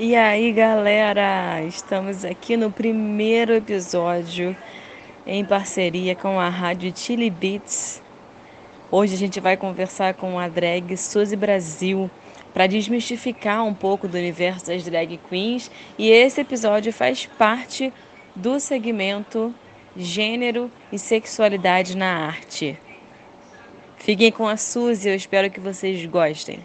E aí, galera, estamos aqui no primeiro episódio em parceria com a rádio Chili Beats. Hoje a gente vai conversar com a drag Suzy Brasil para desmistificar um pouco do universo das drag queens e esse episódio faz parte do segmento Gênero e Sexualidade na Arte. Fiquem com a Suzy, eu espero que vocês gostem.